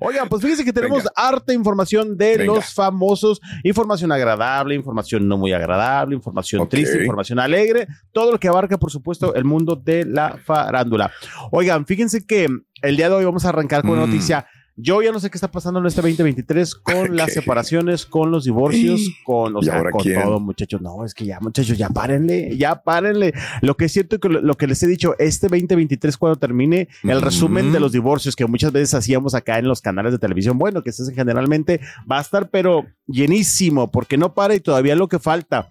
Oigan, pues fíjense que tenemos harta información de los famosos, información agradable, información no muy agradable, información triste, información alegre, todo lo que abarca, por supuesto, el mundo de la farándula. Oigan, fíjense que el día de hoy vamos a arrancar con una mm. noticia yo ya no sé qué está pasando en este 2023 con las separaciones, con los divorcios, con, o sea, con todo, muchachos. No, es que ya, muchachos, ya párenle, ya párenle. Lo que es cierto que lo, que les he dicho, este 2023 cuando termine el resumen de los divorcios que muchas veces hacíamos acá en los canales de televisión, bueno, que se hacen generalmente, va a estar pero llenísimo, porque no para y todavía lo que falta.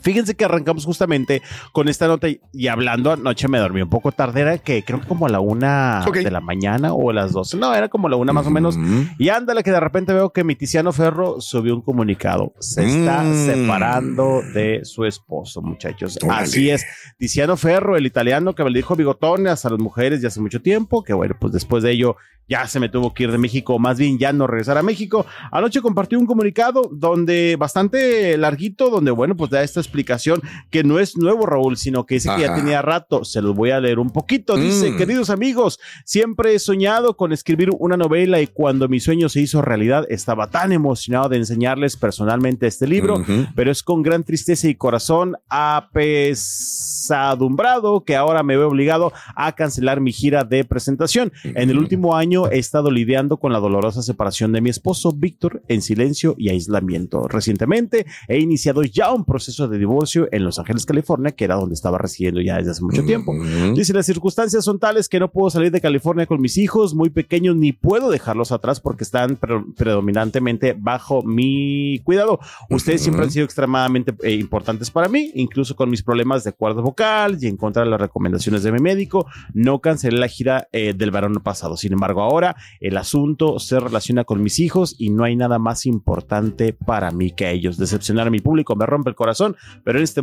Fíjense que arrancamos justamente con esta nota y, hablando, anoche me dormí un poco tarde, era que creo que como a la una de la mañana o a las dos, no, era como la una más o menos. Y ándale que de repente veo que mi Tiziano Ferro subió un comunicado, se está mm. separando de su esposo, muchachos. Así es, Tiziano Ferro, el italiano que me dijo bigotones a las mujeres ya hace mucho tiempo, que bueno, pues después de ello ya se me tuvo que ir de México, más bien ya no regresar a México. Anoche compartió un comunicado donde bastante larguito, donde bueno, pues da esta explicación que no es nuevo, Raúl, sino que dice que ya tenía rato. Se los voy a leer un poquito. Dice, mm. queridos amigos, siempre he soñado con escribir una novela y cuando mi sueño se hizo realidad, estaba tan emocionado de enseñarles personalmente este libro, pero es con gran tristeza y corazón apesadumbrado que ahora me veo obligado a cancelar mi gira de presentación. En el último año he estado lidiando con la dolorosa separación de mi esposo Víctor en silencio y aislamiento. Recientemente he iniciado ya un proceso de divorcio en Los Ángeles, California, que era donde estaba residiendo ya desde hace mucho tiempo. Dice, las circunstancias son tales que no puedo salir de California con mis hijos muy pequeños ni puedo dejarlos atrás porque están predominantemente bajo mi cuidado. Ustedes siempre han sido extremadamente eh, importantes para mí, incluso con mis problemas de cuerda vocal y en contra de las recomendaciones de mi médico. No cancelé la gira eh, del verano pasado. Sin embargo, ahora el asunto se relaciona con mis hijos y no hay nada más importante para mí que ellos. Decepcionar a mi público me rompe el corazón, pero en este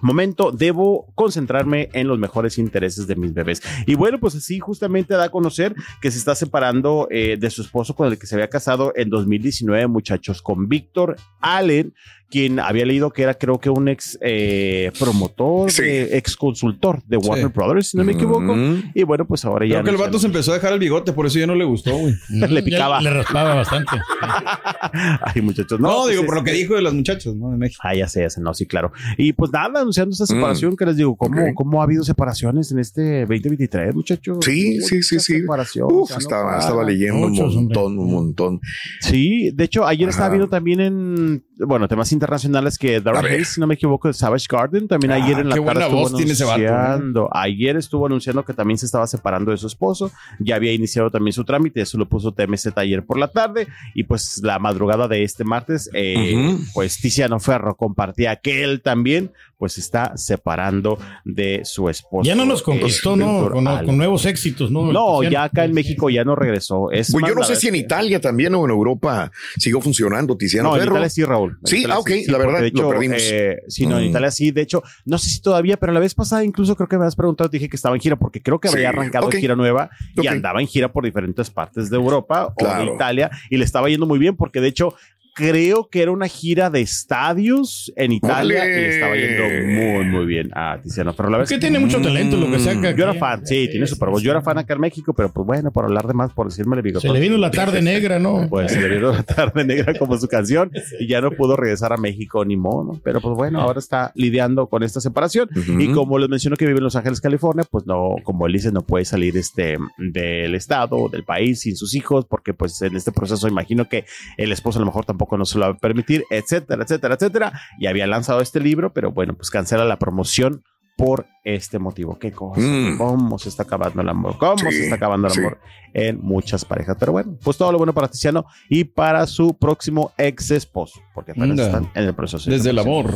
momento debo concentrarme en los mejores intereses de mis bebés. Y bueno, pues así justamente da a conocer que se está separando eh, de su esposo con el que se había casado en 2019, muchachos, con Víctor Allen, quien había leído que era creo que un ex eh, promotor, ex consultor de Warner Brothers, si no me equivoco. Y bueno, pues ahora ya... Creo que el vato se empezó a dejar el bigote, por eso ya no le gustó, güey. le picaba. Le, raspaba bastante. Ay, muchachos. No, no pues digo, por lo que dijo de los muchachos, ¿no? De México. Ah, ya sé, ya sé, no, sí, claro. Y pues nada, anunciando esta separación, mm. que les digo, ¿cómo, ¿cómo ha habido separaciones en este 2023, muchachos? Sí, sí, sí, sí. Uf, estaba, estaba leyendo un montón, un montón. Sí, de hecho, ayer estaba viendo también en, bueno, temas internacionales que Darren Hayes, si no me equivoco, de Savage Garden, también ah, ayer en la tarde estuvo anunciando, ayer estuvo anunciando que también se estaba separando de su esposo, ya había iniciado también su trámite, eso lo puso TMZ ayer por la tarde, y pues la madrugada de este martes, eh, pues Tiziano Ferro compartía que él también pues está separando de su esposo. Ya no nos conquistó, ¿no? Con, nuevos éxitos, ¿no? No, ya acá en México ya no regresó. Es pues yo no sé si en Italia también o en Europa siguió funcionando Tiziano Ferro. No, en Italia sí, Raúl. Sí, ah, ok, la verdad, de hecho, lo perdimos. Eh, sí, no, en mm. Italia sí. De hecho, no sé si todavía, pero la vez pasada incluso creo que me has preguntado, dije que estaba en gira, porque creo que había arrancado gira nueva y andaba en gira por diferentes partes de Europa o de Italia y le estaba yendo muy bien porque de hecho creo que era una gira de estadios en Italia y estaba yendo muy, muy bien a Tiziano Pero La vez que tiene mucho talento lo que saca. Yo era fan, sí, tiene super voz. Yo era fan acá en México, pero pues bueno, por hablar de más, por decirme el Se le vino la tarde negra, ¿no? Pues se le vino la tarde negra como su canción y ya no pudo regresar a México ni mono. Pero pues bueno, ahora está lidiando con esta separación y como les menciono que vive en Los Ángeles, California, pues no, como él dice, no puede salir este del estado, del país sin sus hijos, porque pues en este proceso imagino que el esposo a lo mejor tampoco no se lo va a permitir, etcétera, etcétera, etcétera. Y había lanzado este libro, pero bueno, pues cancela la promoción por este motivo. Qué cosa, mm. cómo se está acabando el amor, cómo se está acabando el amor en muchas parejas. Pero bueno, pues todo lo bueno para Tiziano y para su próximo ex esposo, porque están en el proceso. Desde el amor.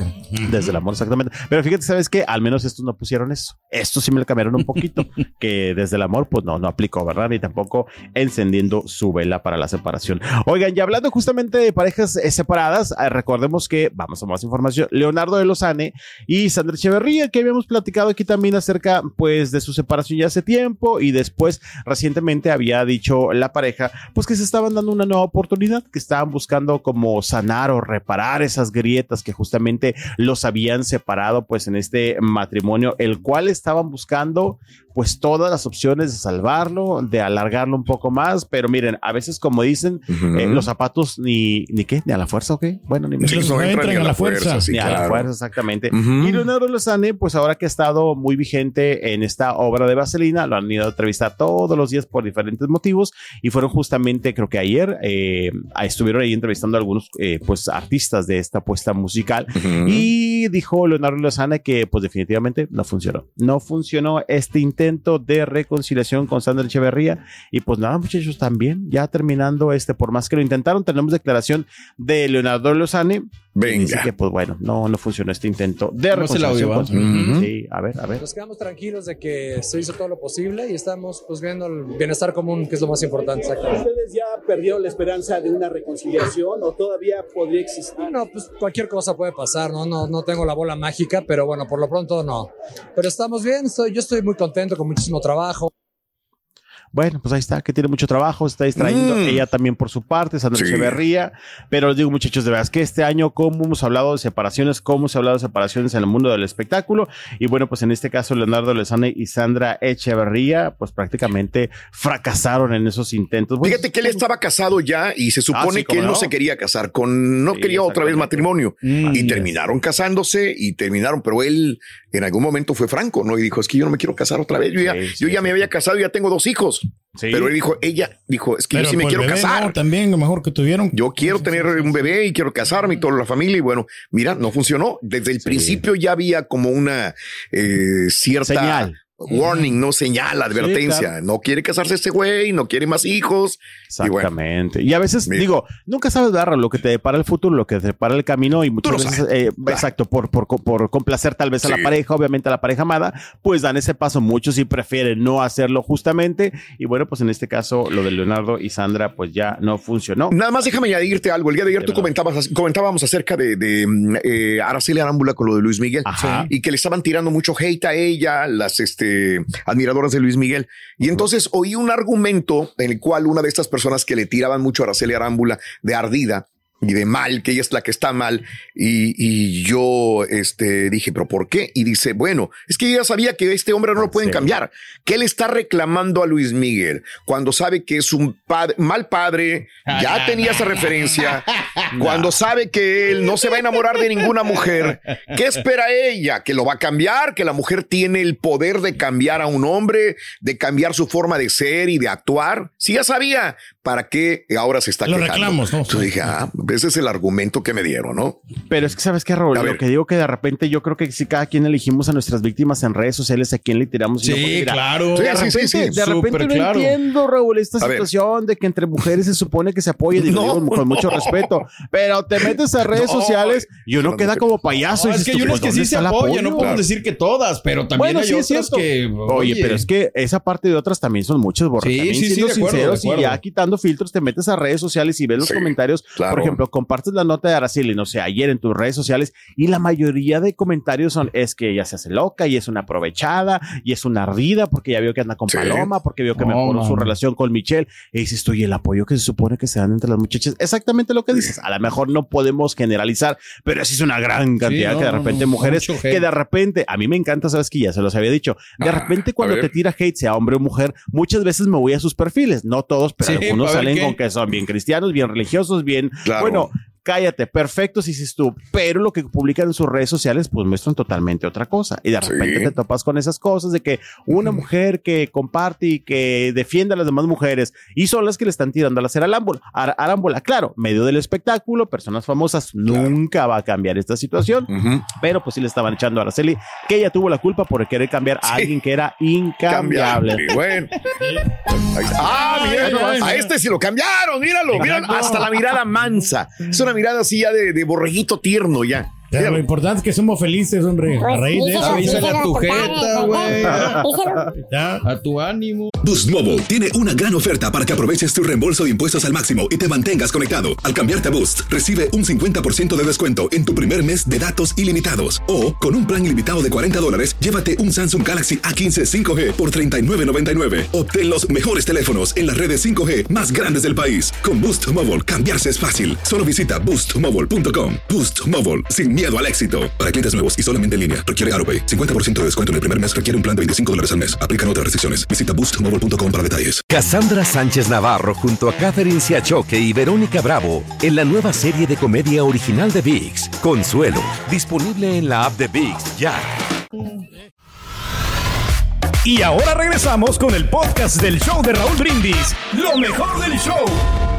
Desde el amor, exactamente. Pero fíjate, ¿sabes qué? Al menos estos no pusieron eso. Estos sí me lo cambiaron un poquito, que desde el amor, pues no, no aplicó, ¿verdad? Ni tampoco encendiendo su vela para la separación. Oigan, y hablando justamente de parejas eh, separadas, eh, recordemos que, vamos a más información, Leonardo de Lozane y Sandra Echeverría, que habíamos platicado aquí también acerca, pues, de su separación ya hace tiempo y después, recientemente había dicho la pareja, pues que se estaban dando una nueva oportunidad, que estaban buscando como sanar o reparar esas grietas que justamente los habían separado, pues, en este matrimonio, el cual estaban buscando, pues todas las opciones de salvarlo, de alargarlo un poco más, pero miren, a veces como dicen, eh, los zapatos ni, ni qué, ni a la fuerza, ¿ok? Bueno, ni, sí, no entran, a la fuerza. ni a la fuerza, exactamente. Y Leonardo Lozane, pues ahora que ha estado muy vigente en esta obra de Vaselina, lo han ido a entrevistar todos los días por diferentes motivos y fueron justamente, creo que ayer, eh, estuvieron ahí entrevistando a algunos, eh, pues, artistas de esta puesta musical y dijo Leonardo Lozane que, pues, definitivamente no funcionó. No funcionó este intento de reconciliación con Sandra Echeverría. Y pues nada, muchachos, también, ya terminando este, por más que lo intentaron, tenemos declaración de Leonardo Lozane. Venga. Así que, pues bueno, no, no funcionó este intento de reconciliación. Sí, a ver, a ver. Nos quedamos tranquilos de que se hizo todo lo posible y estamos pues viendo el bienestar común, que es lo más importante. ¿Ustedes ya perdieron la esperanza de una reconciliación o todavía podría existir? Bueno, pues cualquier cosa puede pasar, ¿no? No, no tengo la bola mágica, pero bueno, por lo pronto no. Pero estamos bien, estoy, yo estoy muy contento con muchísimo trabajo. Bueno, pues ahí está, que tiene mucho trabajo, se está distrayendo mm. ella también por su parte, Sandra sí. Echeverría. Pero les digo, muchachos, de verdad, es que este año, como hemos hablado de separaciones, cómo se ha hablado de separaciones en el mundo del espectáculo. Y bueno, pues en este caso, Leonardo Lezane y Sandra Echeverría, pues prácticamente fracasaron en esos intentos. Fíjate que él estaba casado ya y se supone ah, que él no? se quería casar, con no quería otra vez matrimonio. Mm, y terminaron casándose y terminaron, pero él en algún momento fue franco, ¿no? Y dijo, es que yo no me quiero casar otra vez. Yo ya, yo ya me había casado y ya tengo dos hijos. Pero él dijo, ella dijo, es que yo sí me quiero casar. también, lo mejor que tuvieron. Yo quiero tener un bebé y quiero casarme y toda la familia. Y bueno, mira, no funcionó. Desde el principio ya había como una eh, cierta Señal warning, no señala, advertencia. No quiere casarse este güey, no quiere más hijos. Exactamente. Y, a veces, digo, nunca sabes dar lo que te depara el futuro, lo que te depara el camino y muchas veces, eh, exacto, por, por, por, complacer tal vez a la pareja, obviamente a la pareja amada, pues dan ese paso. Muchos sí prefieren no hacerlo justamente. Y bueno, pues en este caso, lo de Leonardo y Sandra, pues ya no funcionó. Nada más déjame añadirte algo. El día de ayer tú comentabas, comentábamos acerca de, de mm, eh, Araceli Arámbula con lo de Luis Miguel y que le estaban tirando mucho hate a ella, las este admiradoras de Luis Miguel. Y entonces oí un argumento en el cual una de estas personas que le tiraban mucho a Araceli Arámbula de ardida, y de mal, que ella es la que está mal. Y, y, yo este, dije, ¿pero por qué? Y dice, bueno, es que ella sabía que este hombre no lo pueden cambiar. Que él está reclamando a Luis Miguel cuando sabe que es un mal padre, ya tenía esa referencia, cuando sabe que él no se va a enamorar de ninguna mujer. ¿Qué espera ella? ¿Que lo va a cambiar? ¿Que la mujer tiene el poder de cambiar a un hombre, de cambiar su forma de ser y de actuar? Si ya sabía, ¿para qué ahora se está lo reclamos, ¿no? Entonces dije, ah, ese es el argumento que me dieron, ¿no? Pero es que sabes qué, Raúl, lo que digo que de repente yo creo que si cada quien elegimos a nuestras víctimas en redes sociales, a quién le tiramos. Sí, claro. De repente, sí, de repente no entiendo, Raúl, esta situación de que entre mujeres se supone que se apoyen, digo, con mucho respeto, pero te metes a redes sociales y uno queda como payaso. es que hay unas que sí se apoyan, no podemos decir que todas, pero también hay otras que... Oye, pero es que esa parte de otras también son muchas, borras. Sí, sí, siendo sinceros y ya quitando filtros, te metes a redes sociales y ves los comentarios, por ejemplo, compartes la nota de Araceli, no sé, ayer en tus redes sociales y la mayoría de comentarios son es que ella se hace loca y es una aprovechada y es una ardida porque ya vio que anda con Paloma, porque vio que mejoró su relación con Michelle y dices tú, y el apoyo que se supone que se dan entre las muchachas, exactamente lo que dices, a lo mejor no podemos generalizar, pero sí es una gran cantidad que de repente mujeres que de repente, a mí me encanta, sabes que ya se los había dicho, de ah, repente cuando te tira hate, sea hombre o mujer, muchas veces me voy a sus perfiles, no todos, pero algunos salen con que son bien cristianos, bien religiosos, bien, bueno, Bueno, cállate, perfecto si dices tú, pero lo que publican en sus redes sociales pues muestran totalmente otra cosa y de repente te topas con esas cosas de que una mujer que comparte y que defiende a las demás mujeres y son las que le están tirando a la cera arámbula. Claro, medio del espectáculo, personas famosas, nunca va a cambiar esta situación, pero pues sí le estaban echando a Araceli que ella tuvo la culpa por querer cambiar a alguien que era incambiable. Bueno. Ah, mira, a este sí lo cambiaron, míralo, míralo, hasta la mirada mansa. Es una mirada así ya de, de borreguito tierno ya lo importante es que somos felices, hombre. a pues raíz de eso. Avísale a tu jeta, güey. A tu ánimo. Boost Mobile tiene una gran oferta para que aproveches tu reembolso de impuestos al máximo y te mantengas conectado. Al cambiarte a Boost, recibe un 50% de descuento en tu primer mes de datos ilimitados. O, con un plan ilimitado de 40 dólares, llévate un Samsung Galaxy A15 5G por $39.99. Obtén los mejores teléfonos en las redes 5G más grandes del país. Con Boost Mobile, cambiarse es fácil. Solo visita boostmobile.com. Boost Mobile, sin miedo al éxito. Para clientes nuevos y solamente en línea, requiere AroPay. 50% de descuento en el primer mes requiere un plan de 25 dólares al mes. Aplican otras restricciones. Visita boostmobile.com para detalles. Cassandra Sánchez Navarro junto a Catherine Siachoque y Verónica Bravo en la nueva serie de comedia original de VIX, Consuelo, disponible en la app de VIX ya. Y ahora regresamos con el podcast del show de Raúl Brindis, lo mejor del show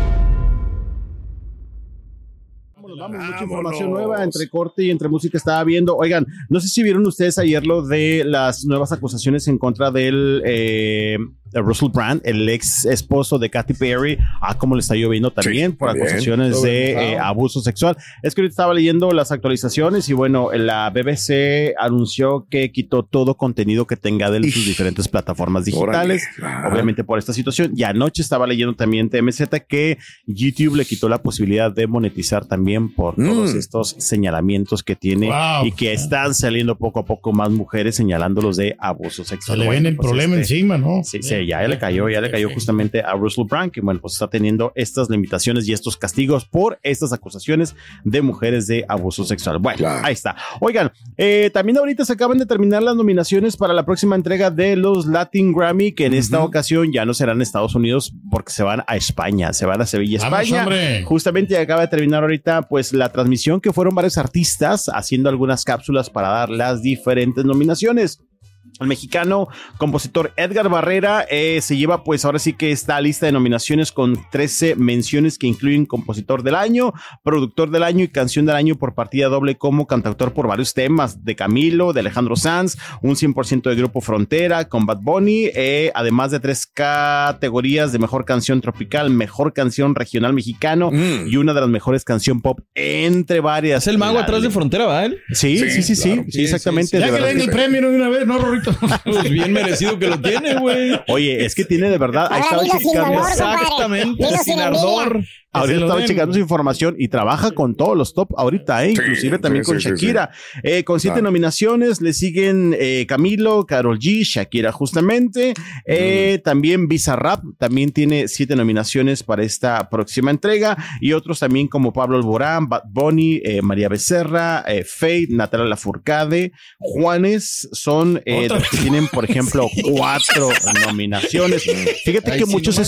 vamos, mucha información nueva entre corte y entre música estaba viendo. Oigan, no sé si vieron ustedes ayer lo de las nuevas acusaciones en contra del eh, Russell Brand, el ex esposo de Katy Perry, a cómo le está lloviendo también por acusaciones de eh, abuso sexual. Es que ahorita estaba leyendo las actualizaciones y bueno, la BBC anunció que quitó todo contenido que tenga de sus diferentes plataformas digitales, obviamente por esta situación. Y anoche estaba leyendo también TMZ que YouTube le quitó la posibilidad de monetizar también por todos mm. estos señalamientos que tiene y que están saliendo poco a poco más mujeres señalándolos de abuso sexual. Se le ven el pues, problema este, encima, ¿no? Sí, sí, ya le cayó, ya le cayó justamente a Russell Brand, que bueno, pues está teniendo estas limitaciones y estos castigos por estas acusaciones de mujeres de abuso sexual. Bueno, ahí está. Oigan, eh, también ahorita se acaban de terminar las nominaciones para la próxima entrega de los Latin Grammy, que en esta ocasión ya no serán Estados Unidos porque se van a España, se van a Sevilla, España. Justamente acaba de terminar ahorita pues la transmisión que fueron varios artistas haciendo algunas cápsulas para dar las diferentes nominaciones. El mexicano compositor Edgar Barrera eh, se lleva pues ahora sí que esta lista de nominaciones con 13 menciones que incluyen compositor del año, productor del año y canción del año por partida doble como cantautor por varios temas de Camilo, de Alejandro Sanz, un 100% de Grupo Frontera con Bad Bunny, eh, además de tres categorías de mejor canción tropical, mejor canción regional mexicano mm. y una de las mejores canción pop entre varias. Es el mago atrás de Frontera, ¿verdad? Sí, sí, sí, sí, sí, exactamente. Ya que den el premio de una vez, ¿no, pues bien merecido que lo tiene, güey. Oye, es que tiene de verdad. Ahí estaba checando. Exactamente, sin ardor. Ahorita estaba checando su información y trabaja con todos los top ahorita, ¿eh? inclusive también con Shakira. Eh, con siete nominaciones le siguen eh, Camilo, Carol G, Shakira justamente. Eh, también Bizarrap también tiene siete nominaciones para esta próxima entrega. Y otros también como Pablo Alborán, Bad Bunny, María Becerra, Faith, Natalia Lafourcade, Juanes son tienen, por ejemplo, cuatro nominaciones. Fíjate que muchos,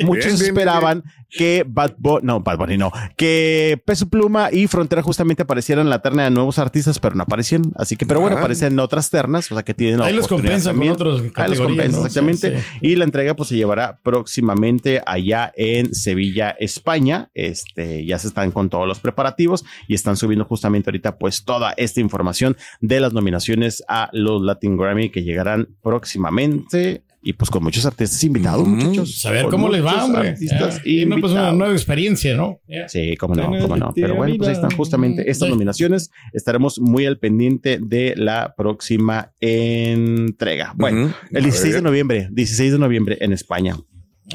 muchos esperaban que Bad no, Bad Bunny no, que Peso Pluma y Frontera justamente aparecieran en la terna de nuevos artistas, pero no aparecieron. Así que, pero bueno, ah. aparecen en otras ternas, o sea que tienen la Ahí los compensan con otros Ahí los compensan, exactamente. Y la entrega pues se llevará próximamente allá en Sevilla, España. Este, ya se están con todos los preparativos y están subiendo justamente ahorita pues toda esta información de las nominaciones a los Latin Grammy que llegarán próximamente y pues con muchos artistas invitados, muchachos. Saber cómo les va, hombre. Artistas y no, pues una nueva experiencia, ¿no? Sí, cómo no, cómo no. Pero bueno, pues ahí están justamente estas nominaciones. Estaremos muy al pendiente de la próxima entrega. Bueno, el 16 de noviembre, 16 de noviembre en España.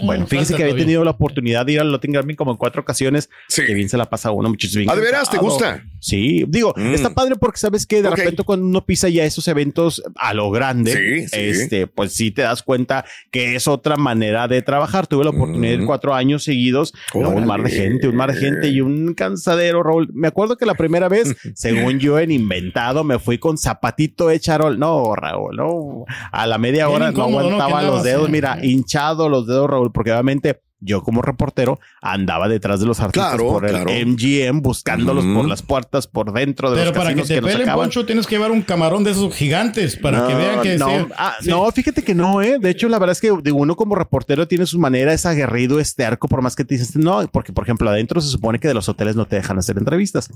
Bueno, mm, fíjense que había tenido la oportunidad de ir al Latin Grammy como en cuatro ocasiones. Sí. Que bien se la pasa uno, muchísimo. ¿Ah, de veras? ¿Te gusta? Sí, digo, mm. está padre porque sabes que de repente cuando uno pisa ya esos eventos a lo grande, este, pues sí te das cuenta que es otra manera de trabajar. Tuve la oportunidad de ir mm. cuatro años seguidos, un mar de gente, un mar de gente y un cansadero, Raúl. Me acuerdo que la primera vez, según yo en inventado, me fui con zapatito de charol. No, Raúl, no. A la media hora no aguantaba los dedos, mira, hinchado los dedos, Raúl porque obviamente yo como reportero andaba detrás de los artistas por el MGM buscándolos por las puertas, por dentro de Pero para que te pelen, Poncho, tienes que llevar un camarón de esos gigantes para que vean que no, ah, no, fíjate que no, eh. De hecho, la verdad es que de uno como reportero tiene su manera, es aguerrido, este arco, por más que te dices, no, porque por ejemplo, adentro se supone que de los hoteles no te dejan hacer entrevistas.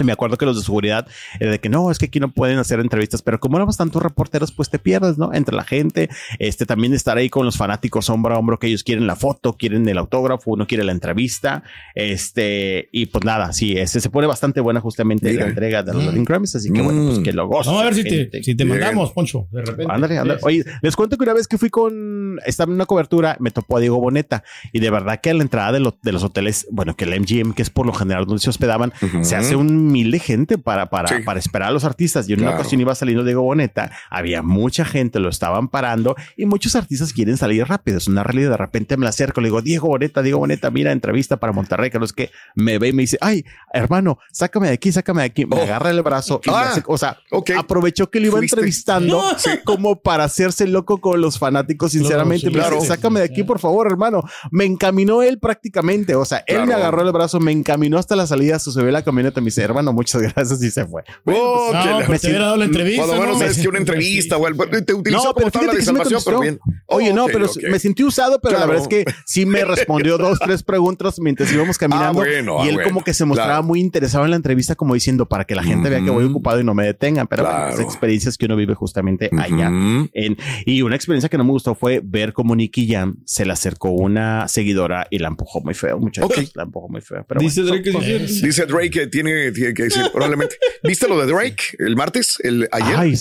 Y me acuerdo que los de seguridad, eh, de que no, es que aquí no pueden hacer entrevistas, pero como éramos tantos reporteros, pues te pierdes, ¿no? Entre la gente, este también estar ahí con los fanáticos hombro a hombro que ellos quieren la foto, quieren el autógrafo, uno quiere la entrevista, este, y pues nada, sí, ese se pone bastante buena justamente la entrega de los mm. Latin Grammys, así que bueno, pues que lo gozo. Vamos a ver si te, si te mandamos, Poncho, de repente. Ándale, ándale. Oye, les cuento que una vez que fui con, estaba en una cobertura, me topó a Diego Boneta, y de verdad que a la entrada de, de los hoteles, bueno, que el MGM, que es por lo general donde se hospedaban, se hace un mil de gente para, para, para esperar a los artistas. Y en una ocasión iba saliendo Diego Boneta, había mucha gente, lo estaban parando, y muchos artistas quieren salir rápido, es una realidad, de repente me la acerco, le digo, Diego Boneta, Diego Boneta, mira, entrevista para Monterrey, que no es que me ve y me dice, ay, hermano, sácame de aquí, sácame de aquí, me oh. agarra el brazo y ah, o sea, aprovechó que lo iba entrevistando como para hacerse loco con los fanáticos, sinceramente, me dice, sácame de aquí, por favor, hermano, me encaminó él prácticamente, o sea, él me agarró el brazo, me encaminó hasta la salida, se subió la camioneta, me dice, hermano, muchas gracias y se fue. Oh, pues, pues, te hubiera dado la entrevista. Por lo menos es que una entrevista, güey, te utilizó no, como tabla de salvación, pero bien. Oye, no, pero me sentí usado, pero la verdad es que sí me respondió dos, tres preguntas mientras íbamos caminando. Ah, y él ah, como que se mostraba muy interesado en la entrevista, como diciendo para que la gente vea que voy ocupado y no me detengan. Pero las experiencias que uno vive justamente allá. En, y una experiencia que no me gustó fue ver cómo Nicky Jam se le acercó una seguidora y la empujó muy feo. Muchas La empujó muy feo. dice Drake que Dice Drake que tiene, que decir, probablemente. ¿Viste lo de Drake el martes? El ayer.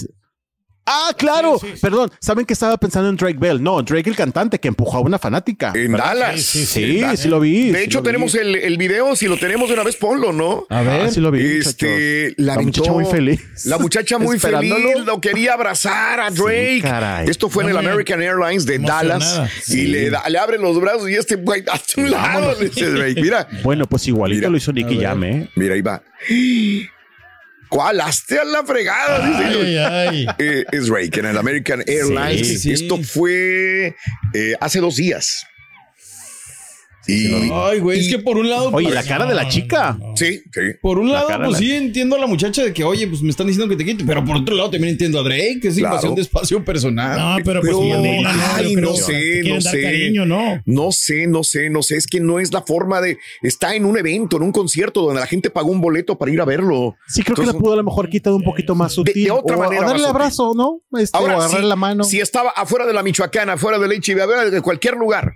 Ah, claro. Perdón, ¿saben que estaba pensando en Drake Bell? No, Drake el cantante que empujó a una fanática. En Dallas. Sí, sí, sí, lo vi. De hecho, tenemos El, el, video. Si lo tenemos de una vez, ponlo, ¿no? A ver, sí lo vi. Este, la, muchacha muy feliz. La muchacha muy feliz. Lo quería abrazar a Drake. caray. Esto fue en el American Airlines de Dallas. Y le, le abre los brazos y este güey a tu lado. Drake. Mira. Bueno, pues igualito lo hizo Nicky Jam, ¿eh? Mira, ahí va. ¿Cuál? Hazte a la fregada. Eh, es Drake en el American Airlines. Esto fue eh, hace dos días. Y, Ay, güey, es que por un lado. Oye, pues, la cara de la chica. Sí, sí. Por un lado, pues sí entiendo a la muchacha de que, oye, pues me están diciendo que te quite. Pero por otro lado, también entiendo a Drake, que es invasión de espacio personal. No, pero pues. ay, no, sé, no sé. ¿no? no sé, no sé, no sé. Es que no es la forma de. Está en un evento, en un concierto donde la gente pagó un boleto para ir a verlo. Sí, creo que la pudo a lo mejor quitado un poquito más sutil. De, otra manera. darle abrazo, ¿no? Este, Ahora, o agarrar la mano. Si estaba afuera de la Michoacana, afuera del HIV, de cualquier lugar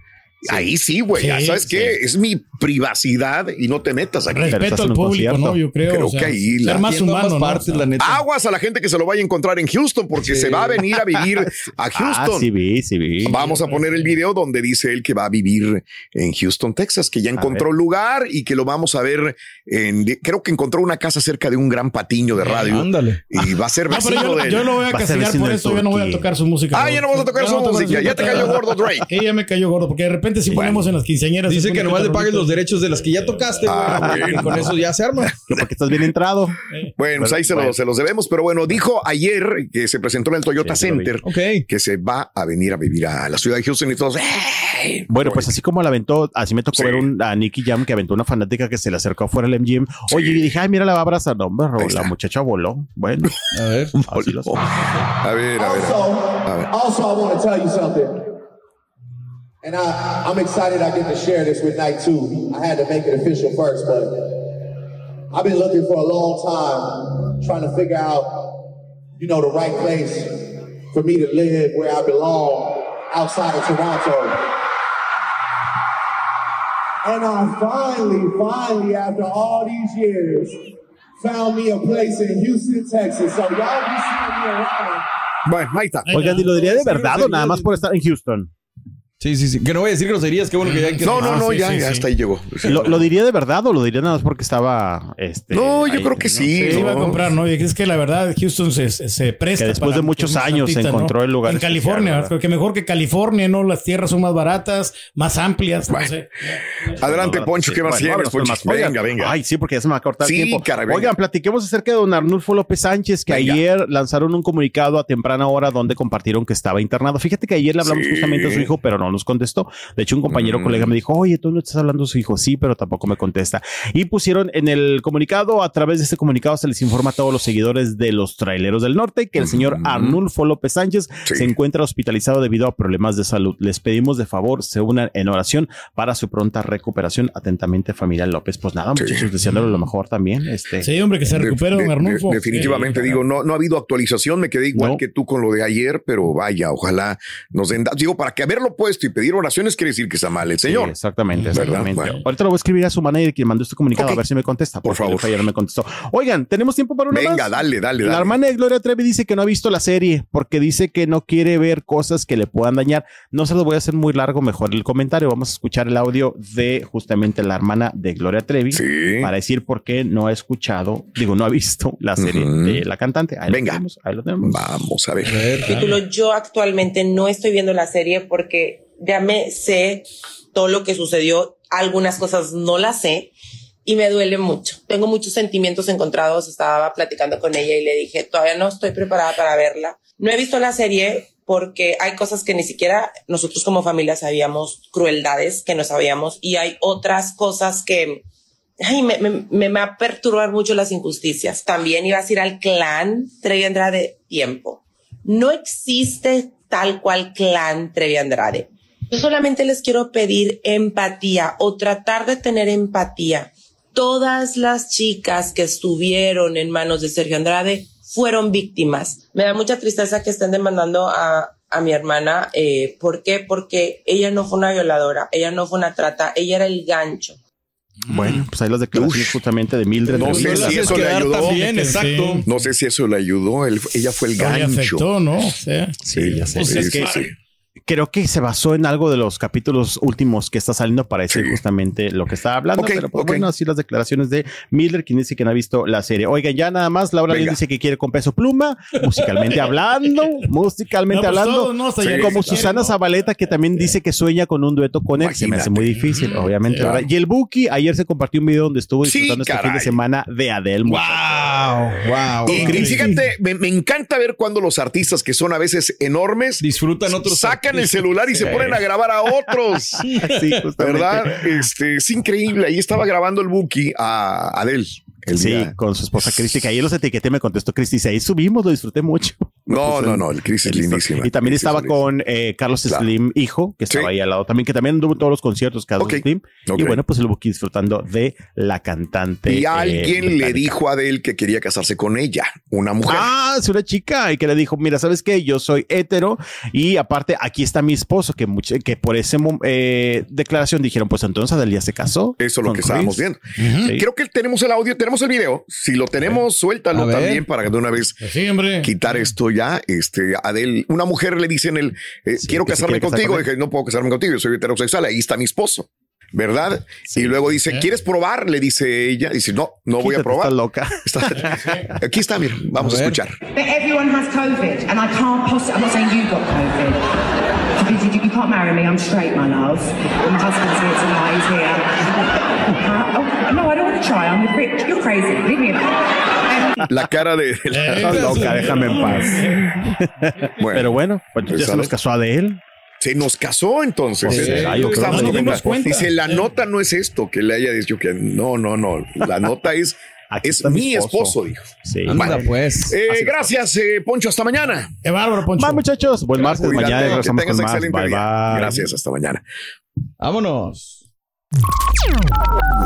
Ahí sí, güey. ¿Sabes qué? Es mi privacidad y no te metas aquí. Respeto al público, ¿no? Yo creo. Creo que ahí la, más humano, partes, la neta. Aguas a la gente que se lo vaya a encontrar en Houston porque se va a venir a vivir a ah, Houston. Ah, sí vi, sí vi. Vamos a poner el video donde dice él que va a vivir en Houston, Texas, que ya encontró lugar y que lo vamos a ver en. Creo que encontró una casa cerca de un gran patiño de radio. ándale. Y va a ser vecino yo, de yo lo voy a castigar por eso. Yo no voy a tocar su música. Ah, ya no vamos a tocar su música. Ya te cayó gordo, Drake. ya me cayó gordo porque de repente si ponemos en las quinceañeras. Dice que nomás le paguen los derechos de las que ya tocaste, ah, y con eso ya se arma. Porque estás bien entrado. Bueno, pues ahí se, los debemos. Pero bueno, dijo ayer que se presentó en el Toyota Center que se va a venir a vivir a la ciudad de Houston y todos. Bueno, pues así como la aventó, así me tocó ver un, a Nicky Jam que aventó una fanática que se le acercó afuera del MGM. Oye, y dije, ay, mira, la va a abrazar. No, hombre, la muchacha voló. Bueno, a ver, a ver, a ver. a ver. Also, I want to tell you something. And I, I'm excited I get to share this with Night 2. I had to make it official first, but I've been looking for a long time, trying to figure out, you know, the right place for me to live where I belong outside of Toronto. And I finally, finally, after all these years, found me a place in Houston, Texas. So y'all be seeing me around. Bueno, ahí está. Oigan, ¿y lo diría de verdad o nada más por estar en Houston? Sí, sí, sí. Que no voy a decir groserías, qué bueno que ya que No, no, no, ya, ya hasta ahí llegó. ¿Lo, diría de verdad o lo diría nada más porque estaba este, No, yo creo que sí. Sí, iba a comprar, ¿no? Y es que la verdad Houston se, se presta. Que después de muchos años se encontró el lugar. En California, creo que mejor que California, ¿no? Las tierras son más baratas, más amplias. No sé. Adelante, Poncho, ¿qué más tienes? Venga, venga. Ay, sí, porque ya se me va a cortar el tiempo. Oigan, platiquemos acerca de don Arnulfo López Sánchez, que ayer lanzaron un comunicado a temprana hora donde compartieron que estaba internado. Fíjate que ayer le hablamos justamente a su hijo, pero no no nos contestó. De hecho, un compañero colega me dijo, oye, tú no estás hablando de su hijo, sí, pero tampoco me contesta. Y pusieron en el comunicado, a través de este comunicado se les informa a todos los seguidores de los traileros del norte que el señor Arnulfo López Sánchez se encuentra hospitalizado debido a problemas de salud. Les pedimos de favor se unan en oración para su pronta recuperación. Atentamente, familia López. Pues nada, muchachos, deseándole lo mejor también. Este, sí, hombre, que se recupere, don Arnulfo. definitivamente, digo, no, no ha habido actualización. Me quedé igual que tú con lo de ayer, pero vaya, ojalá nos den. Digo, para que haberlo y pedir oraciones quiere decir que está mal el señor. exactamente, exactamente. Ahorita lo voy a escribir a su manager quien mandó este comunicado a ver si me contesta. Por favor. Ayer no me contestó. Oigan, ¿tenemos tiempo para una Venga, dale, dale, dale. La hermana de Gloria Trevi dice que no ha visto la serie porque dice que no quiere ver cosas que le puedan dañar. No se lo voy a hacer muy largo, mejor el comentario. Vamos a escuchar el audio de justamente la hermana de Gloria Trevi para decir por qué no ha escuchado, digo, no ha visto la serie de la cantante. Ahí Venga, lo tenemos, ahí lo tenemos. Vamos a ver. Título, yo actualmente no estoy viendo la serie porque ya me sé todo lo que sucedió. Algunas cosas no las sé y me duele mucho. Tengo muchos sentimientos encontrados. Estaba platicando con ella y le dije, todavía no estoy preparada para verla. No he visto la serie porque hay cosas que ni siquiera nosotros como familia sabíamos, crueldades que no sabíamos y hay otras cosas que ay, me, me, me, va a perturbar mucho las injusticias. También iba a ir al clan Trevi Andrade tiempo. No existe tal cual clan Trevi Andrade. Yo solamente les quiero pedir empatía o tratar de tener empatía. Todas las chicas que estuvieron en manos de Sergio Andrade fueron víctimas. Me da mucha tristeza que estén demandando a, a mi hermana. Eh, ¿Por qué? Porque ella no fue una violadora, ella no fue una trata, ella era el gancho. Bueno, pues ahí las declaraciones justamente de Mildred. No sé si eso le ayudó. También, exacto. No sé si eso le ayudó. Él, ella fue el gancho. Afectó, ¿no? O sea, sí, ya sé. Pues sí, es sí, que- sí. Creo que se basó en algo de los capítulos últimos que está saliendo para decir justamente lo que estaba hablando. Ok, pero pues, ok. bueno, así las declaraciones de Miller, quien dice que no ha visto la serie. Oigan, ya nada más, Laura Venga. dice que quiere con peso pluma, musicalmente hablando, musicalmente No, pues hablando. no, como Susana ¿no? Zabaleta, que también dice que sueña con un dueto con él. Se me hace muy difícil, obviamente. Claro. ¿verdad? Y el Buki, ayer se compartió un video donde estuvo Sí, disfrutando este fin de semana de Adele. Wow, wow. Y fíjate, me, me encanta ver cuando los artistas que son a veces enormes disfrutan otros sacan el artistas. celular y se ponen a grabar a otros. Sí. ¿Verdad? Este, es increíble. Ahí estaba grabando el Buki a Adele. El Sí, día- con su esposa Cristi, que ayer los etiqueté, me contestó Cristi, ahí subimos, lo disfruté mucho. No, Pues, no, no, el Chris es lindísima. Y también Chris estaba con eh, Carlos Claro. Slim, hijo, que estaba Sí. ahí al lado también, que también anduvo en todos los conciertos, Carlos Ok, Slim. Y bueno, pues el Buki disfrutando de la cantante. Y eh, alguien le dijo a Adele que quería casarse con ella, una mujer. Ah, es una chica y que le dijo, mira, ¿sabes qué? Yo soy hetero y aparte aquí está mi esposo, que, mucho- que por esa declaración dijeron, pues entonces Adele ya se casó. Eso es lo que estábamos Chris. viendo. Sí. Creo que tenemos el audio, tenemos el video. Si lo tenemos, suéltalo también para que de una vez Pues sí, quitar esto ya. Este, Adele, una mujer le dice en el, eh, quiero casarme casar contigo. con él. Dije, no puedo casarme contigo, yo soy heterosexual, ahí está mi esposo. ¿Verdad? y luego dice, ¿Eh? ¿quieres probar? Le dice ella. Dice, no, no voy a probar. estás loca. Está- aquí está, mira, vamos a, escuchar. But everyone has COVID, and I can't possibly. I'm not saying you got COVID. You, you, you can't marry me. I'm straight, my love. My husband's here tonight. He's here. Huh? Oh, no, I don't want to try. I'm a bit. You're crazy. Leave me alone. La cara de, de la- loca, déjame en paz. Bueno, Pero bueno, pues ya Pues, se ¿sabes? nos casó Adele. se nos casó entonces. Pues, Es sí, lo yo viendo. dimos cuenta. Dice, la nota no es esto, que le haya dicho que no, no, no. La nota es, Aquí es mi esposo. esposo, dijo. Sí. Anda, pues. Eh, gracias, eh, Poncho. Hasta mañana. Qué bárbaro, Poncho. Va, muchachos. Buen martes. Mañana que regresamos tengas con más. excelente Bye, bye. Gracias, hasta mañana. Vámonos.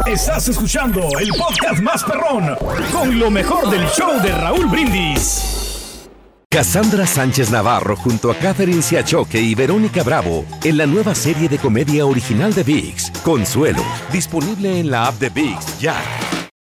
Estás escuchando el podcast más perrón con lo mejor del show de Raúl Brindis. Cassandra Sánchez Navarro junto a Catherine Siachoque y Verónica Bravo en la nueva serie de comedia original de VIX, Consuelo, disponible en la app de VIX ya.